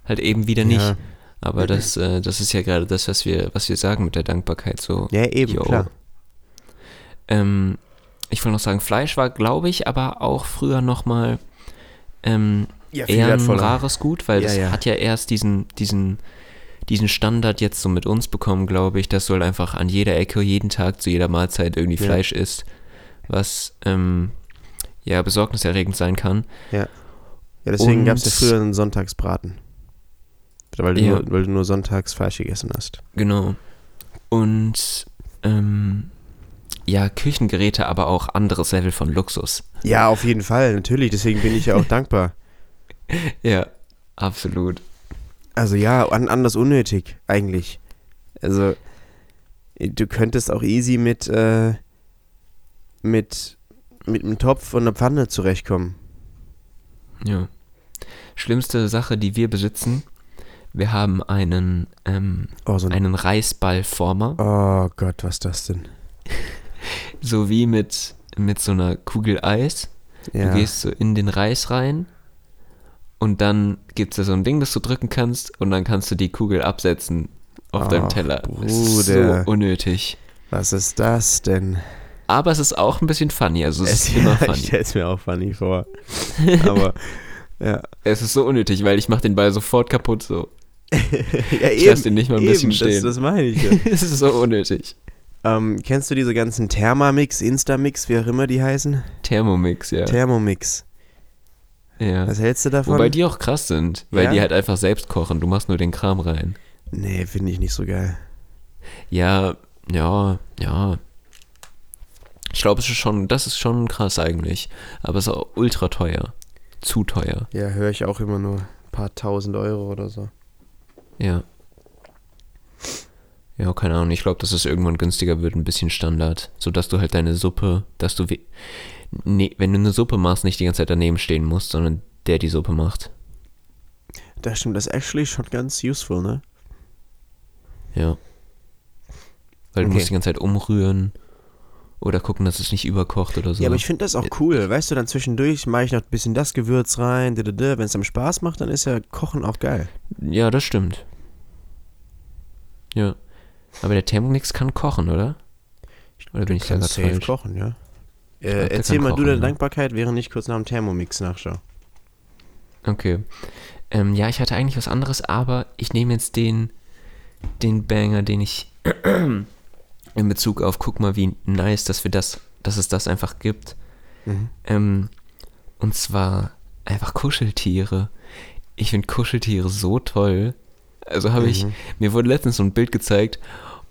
halt eben wieder nicht. Ja. Aber das, äh, das ist ja gerade das, was wir, was wir sagen mit der Dankbarkeit. So, Ja, eben, yo. klar. Ähm, ich wollte noch sagen, Fleisch war, glaube ich, aber auch früher nochmal ähm, Ja, eher ein rares Gut, weil Ja, das ja. hat ja erst diesen, diesen, diesen Standard jetzt so mit uns bekommen, glaube ich, dass du halt einfach an jeder Ecke, jeden Tag, zu jeder Mahlzeit irgendwie Ja. Fleisch isst, was ähm, ja besorgniserregend sein kann. Ja, deswegen Und- gab es ja früher einen Sonntagsbraten. Weil du, Ja. nur, weil du nur sonntags Fleisch gegessen hast. Genau. Und ähm, ja, Küchengeräte, aber auch anderes Level von Luxus. Ja, auf jeden Fall, natürlich. Deswegen bin ich ja auch dankbar. Ja, absolut. Also ja, an, anders unnötig, eigentlich. Also, du könntest auch easy mit, äh, mit, mit einem Topf und einer Pfanne zurechtkommen. Ja. Schlimmste Sache, die wir besitzen, Wir haben einen, ähm, Oh, so ein, einen Reisballformer, oh Gott, was ist das denn? sowie mit, mit so einer Kugel Eis. Ja. Du gehst so in den Reis rein und dann gibt es da so ein Ding, das du drücken kannst und dann kannst du die Kugel absetzen auf deinem Ach, Teller. Das ist so Bruder. unnötig. Was ist das denn? Aber es ist auch ein bisschen funny, also es ist Es- immer ich funny. stelle es mir auch funny vor. Aber, ja. Es ist so unnötig, weil ich mache den Ball sofort kaputt so. ja Ich lass den nicht mal ein bisschen eben, stehen. Das, das meine ich ja. Es ist so unnötig. ähm, kennst du diese ganzen Thermamix, Instamix, wie auch immer die heißen? Thermomix, ja. Thermomix. ja. Was hältst du davon? Wobei die auch krass sind, weil Ja? die halt einfach selbst kochen. Du machst nur den Kram rein. nee, finde ich nicht so geil. Ja, ja, ja. Ich glaube, es ist schon, das ist schon krass eigentlich. Aber es ist auch ultra teuer. Zu teuer. Ja, höre ich auch immer nur ein paar tausend Euro oder so. Ja. Ja, keine Ahnung. Ich glaube, dass es irgendwann günstiger wird, ein bisschen Standard. Sodass du halt deine Suppe, dass du, nee, wenn du eine Suppe machst, nicht die ganze Zeit daneben stehen musst, sondern der die Suppe macht. Das stimmt, das ist actually schon ganz useful, ne? Ja. Weil du Okay. musst die ganze Zeit umrühren oder gucken, dass es nicht überkocht oder so. Ja, aber ich finde das auch cool. Weißt du, dann zwischendurch mache ich noch ein bisschen das Gewürz rein. Wenn es dann Spaß macht, dann ist ja Kochen auch geil. ja, das stimmt. Ja. Aber der Thermomix kann kochen, oder? Oder bin ich da safe falsch? kochen, ja. Äh, erzähl mal du kochen, deine ja. Dankbarkeit, während ich kurz nach dem Thermomix nachschaue. Okay. Ähm, ja, ich hatte eigentlich was anderes, aber ich nehme jetzt den, den Banger, den ich in Bezug auf, guck mal, wie nice, dass wir das, dass es das einfach gibt. Mhm. Ähm, und zwar einfach Kuscheltiere. Ich finde Kuscheltiere so toll. Also habe ich, Mhm. mir wurde letztens so ein Bild gezeigt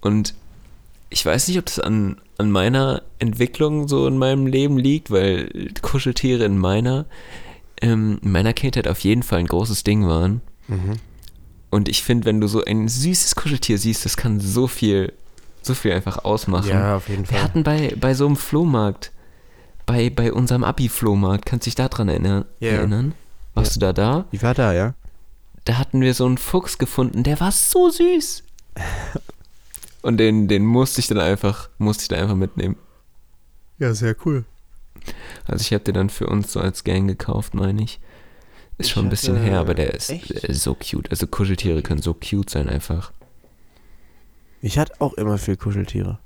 und ich weiß nicht, ob das an, an meiner Entwicklung so in meinem Leben liegt, weil Kuscheltiere in meiner, ähm, in meiner Kindheit auf jeden Fall ein großes Ding waren. Mhm. Und ich finde, wenn du so ein süßes Kuscheltier siehst, das kann so viel, so viel einfach ausmachen. Ja, auf jeden Wir Fall. hatten bei, bei so einem Flohmarkt, bei, bei unserem Abi-Flohmarkt, kannst du dich daran erinnern? Ja. erinnern? Warst du da da? Ich war da, ja. Da hatten wir so einen Fuchs gefunden, der war so süß. Und den, den musste ich dann einfach, musste ich dann einfach mitnehmen. Ja, sehr cool. Also ich habe den dann für uns so als Gang gekauft, meine ich. Ist Ich schon ein bisschen her, aber der ist, Echt? der ist so cute. Also Kuscheltiere können so cute sein einfach. Ich hatte auch immer viel Kuscheltiere.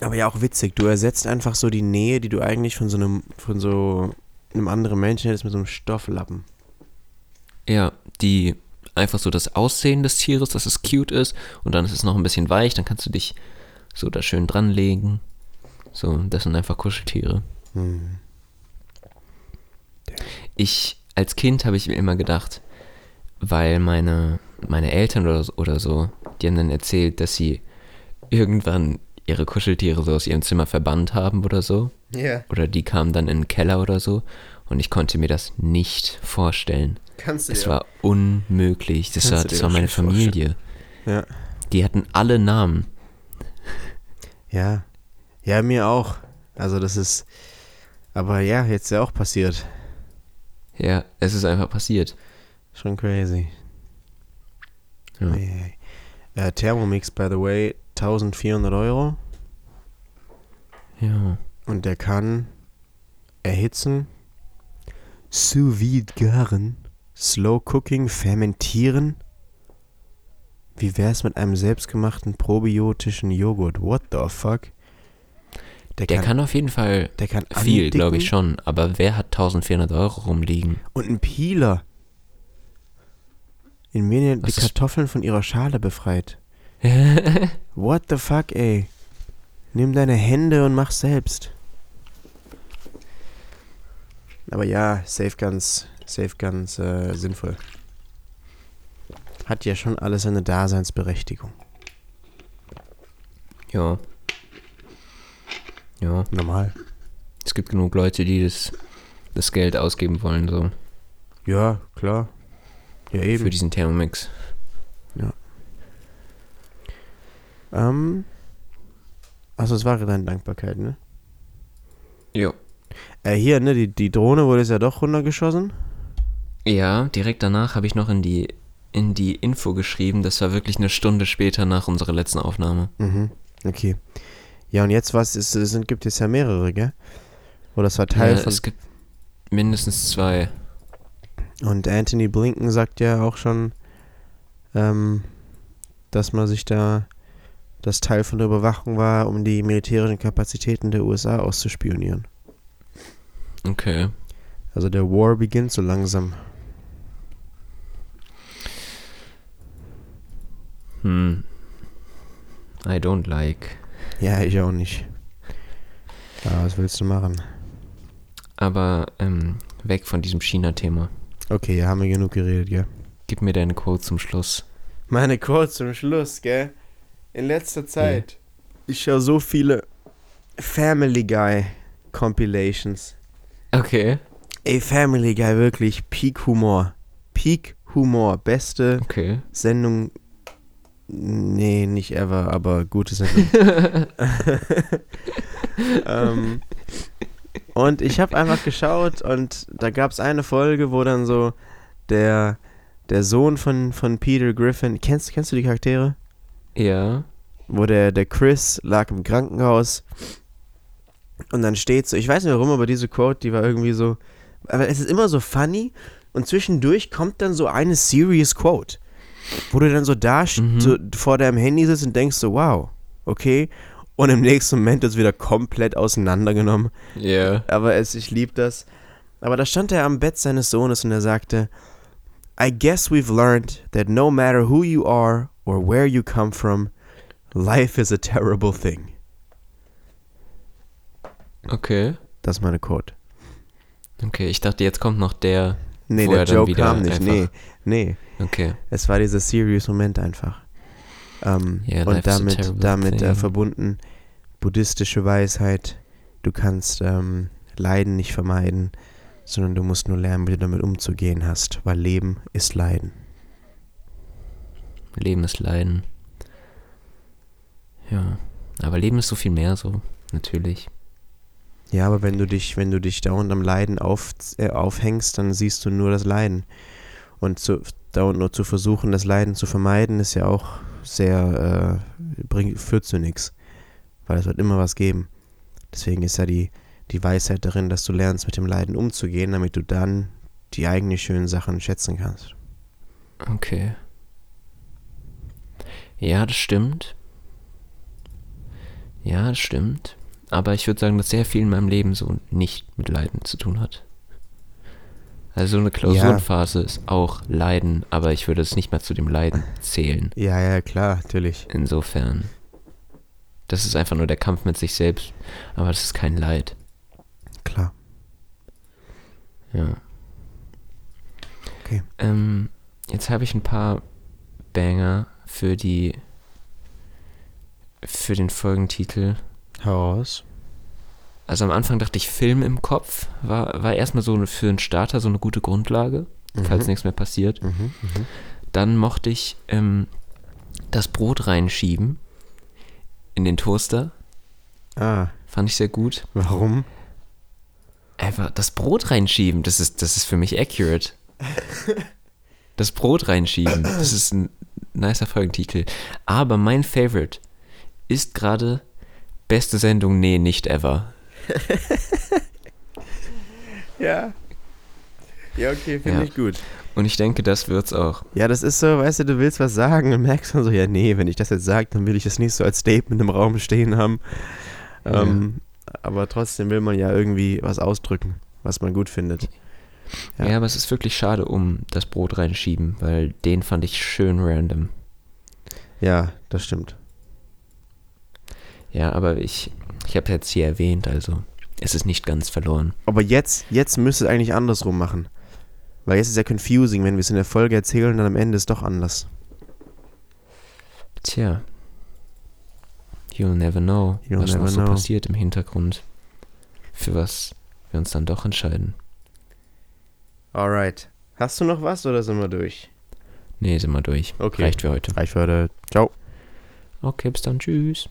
Aber ja, auch witzig. Du ersetzt einfach so die Nähe, die du eigentlich von so einem, von so einem anderen Menschen hättest, mit so einem Stofflappen. Ja, die einfach so das Aussehen des Tieres, dass es cute ist und dann ist es noch ein bisschen weich, dann kannst du dich so da schön dranlegen. So, das sind einfach Kuscheltiere. Hm. Ich, als Kind habe ich mir immer gedacht, weil meine, meine Eltern oder, so- oder so, die haben dann erzählt, dass sie irgendwann ihre Kuscheltiere so aus ihrem Zimmer verbannt haben oder so. Ja. Oder die kamen dann in den Keller oder so. Und ich konnte mir das nicht vorstellen. Kannst du Es dir war unmöglich. Das Kannst war, das war meine? Familie. Ja. Die hatten alle Namen. Ja. Ja, mir auch. Also das ist. Aber ja, jetzt ja auch passiert. Ja, es ist einfach passiert. Schon crazy. Ja. Ei, ei. Äh, Thermomix, by the way, 1400 Euro. Ja. Und der kann erhitzen, sous vide garen, slow cooking, fermentieren. Wie wär's mit einem selbstgemachten probiotischen Joghurt? What the fuck? Der, Der kann auf jeden Fall der kann viel, glaube ich schon. Aber wer hat 1400 Euro rumliegen? Und ein Peeler. In mir die Kartoffeln von ihrer Schale befreit. What the fuck, ey? Nimm deine Hände und mach selbst. Aber ja, safe ganz, safe ganz äh, sinnvoll. Hat ja schon alles seine Daseinsberechtigung. ja. Ja. Normal. Es gibt genug Leute, die das, das Geld ausgeben wollen, so. Ja, klar. Ja, eben. Für diesen Thermomix. ähm, also es war deine Dankbarkeit, ne? Ja. Äh, hier, ne, die, die Drohne wurde jetzt ja doch runtergeschossen. Ja, direkt danach habe ich noch in die, in die Info geschrieben. Das war wirklich eine Stunde später nach unserer letzten Aufnahme. Mhm. Okay. Ja, und jetzt was es sind, gibt es ja mehrere, gell? Oder das war Teil ja, von. es gibt mindestens zwei. Und Anthony Blinken sagt ja auch schon, ähm, dass man sich da das Teil von der Überwachung war, um die militärischen Kapazitäten der USA auszuspionieren. Okay. Also der War beginnt so langsam. Hm. I don't like. Ja, ich auch nicht. Aber was willst du machen? Aber ähm, weg von diesem China-Thema. Okay, ja, haben wir genug geredet, gell? Gib mir deine Quote zum Schluss. Meine Quote zum Schluss, gell? In letzter Zeit. Ich schaue so viele Family Guy Compilations. Okay. Ey, Family Guy, wirklich Peak Humor. Peak Humor. Beste Okay. Sendung. Nee, nicht ever, aber gute Sendung. ähm, und ich habe einfach geschaut und da gab es eine Folge, wo dann so der, der Sohn von, von Peter Griffin, kennst, kennst du die Charaktere? Ja. Wo der, der Chris lag im Krankenhaus und dann steht so, ich weiß nicht warum, aber diese Quote, die war irgendwie so, aber es ist immer so funny und zwischendurch kommt dann so eine serious Quote, wo du dann so da Mhm. so vor deinem Handy sitzt und denkst so, wow, okay. Und im nächsten Moment ist wieder komplett auseinandergenommen. Ja. Aber es, ich liebe das. Aber da stand er am Bett seines Sohnes und er sagte, I guess we've learned that no matter who you are or where you come from, life is a terrible thing. Okay. Das ist meine Quote. Okay, ich dachte, jetzt kommt noch der. Nee, der er Joke kam nicht. einfach- Nee, nee. Okay. Es war dieser serious Moment einfach. Ähm, Yeah, und damit, damit äh, verbunden buddhistische Weisheit. Du kannst ähm, Leiden nicht vermeiden, sondern du musst nur lernen, wie du damit umzugehen hast, weil Leben ist Leiden. Leben ist Leiden. Ja. Aber Leben ist so viel mehr so. Natürlich. Ja, aber wenn du dich, wenn du dich dauernd am Leiden auf, äh, aufhängst, dann siehst du nur das Leiden. Und zu, dauernd nur zu versuchen, das Leiden zu vermeiden, ist ja auch sehr, äh, bringt, führt zu nichts. Weil es wird immer was geben. Deswegen ist ja die, die Weisheit darin, dass du lernst, mit dem Leiden umzugehen, damit du dann die eigenen schönen Sachen schätzen kannst. Okay. Ja, das stimmt. Ja, das stimmt. Aber ich würde sagen, dass sehr viel in meinem Leben so nicht mit Leiden zu tun hat. Also so eine Klausurenphase ist auch Leiden, aber ich würde es nicht mehr zu dem Leiden zählen. Ja, ja, klar, natürlich. Insofern. Das ist einfach nur der Kampf mit sich selbst, aber das ist kein Leid. Klar. Ja. Okay. Ähm, jetzt habe ich ein paar Banger für die für den Folgentitel. Heraus. Also am Anfang dachte ich Film im Kopf, war, war erstmal so eine, für einen Starter so eine gute Grundlage, falls Mhm. nichts mehr passiert. Mhm, mhm. Dann mochte ich ähm, das Brot reinschieben in den Toaster, Ah, fand ich sehr gut. warum? Einfach das Brot reinschieben, das ist, das ist für mich accurate. Das Brot reinschieben, das ist ein nicer Folgentitel. Aber mein Favorite ist gerade beste Sendung, nee, nicht ever. Ja. Ja, okay, finde Ja. ich gut. Und ich denke, das wird's auch. Ja, das ist so, weißt du, du willst was sagen und merkst dann so, ja, nee, wenn ich das jetzt sage, dann will ich das nicht so als Statement im Raum stehen haben. Ja. Ähm, aber trotzdem will man ja irgendwie was ausdrücken, was man gut findet. Ja. Ja. aber es ist wirklich schade um das Brot reinschieben, weil den fand ich schön random. Ja, das stimmt. Ja, aber ich, ich habe jetzt hier erwähnt, also es ist nicht ganz verloren. Aber jetzt, jetzt müsste es eigentlich andersrum machen. Weil jetzt ist ja confusing, wenn wir es in der Folge erzählen und dann am Ende ist doch anders. Tja. You'll never know, You'll was noch never so know. passiert im Hintergrund. Für was wir uns dann doch entscheiden. Alright. Hast du noch was oder sind wir durch? Nee, sind wir durch. Okay. Reicht für heute. Reicht für heute. Ciao. Okay, bis dann. Tschüss.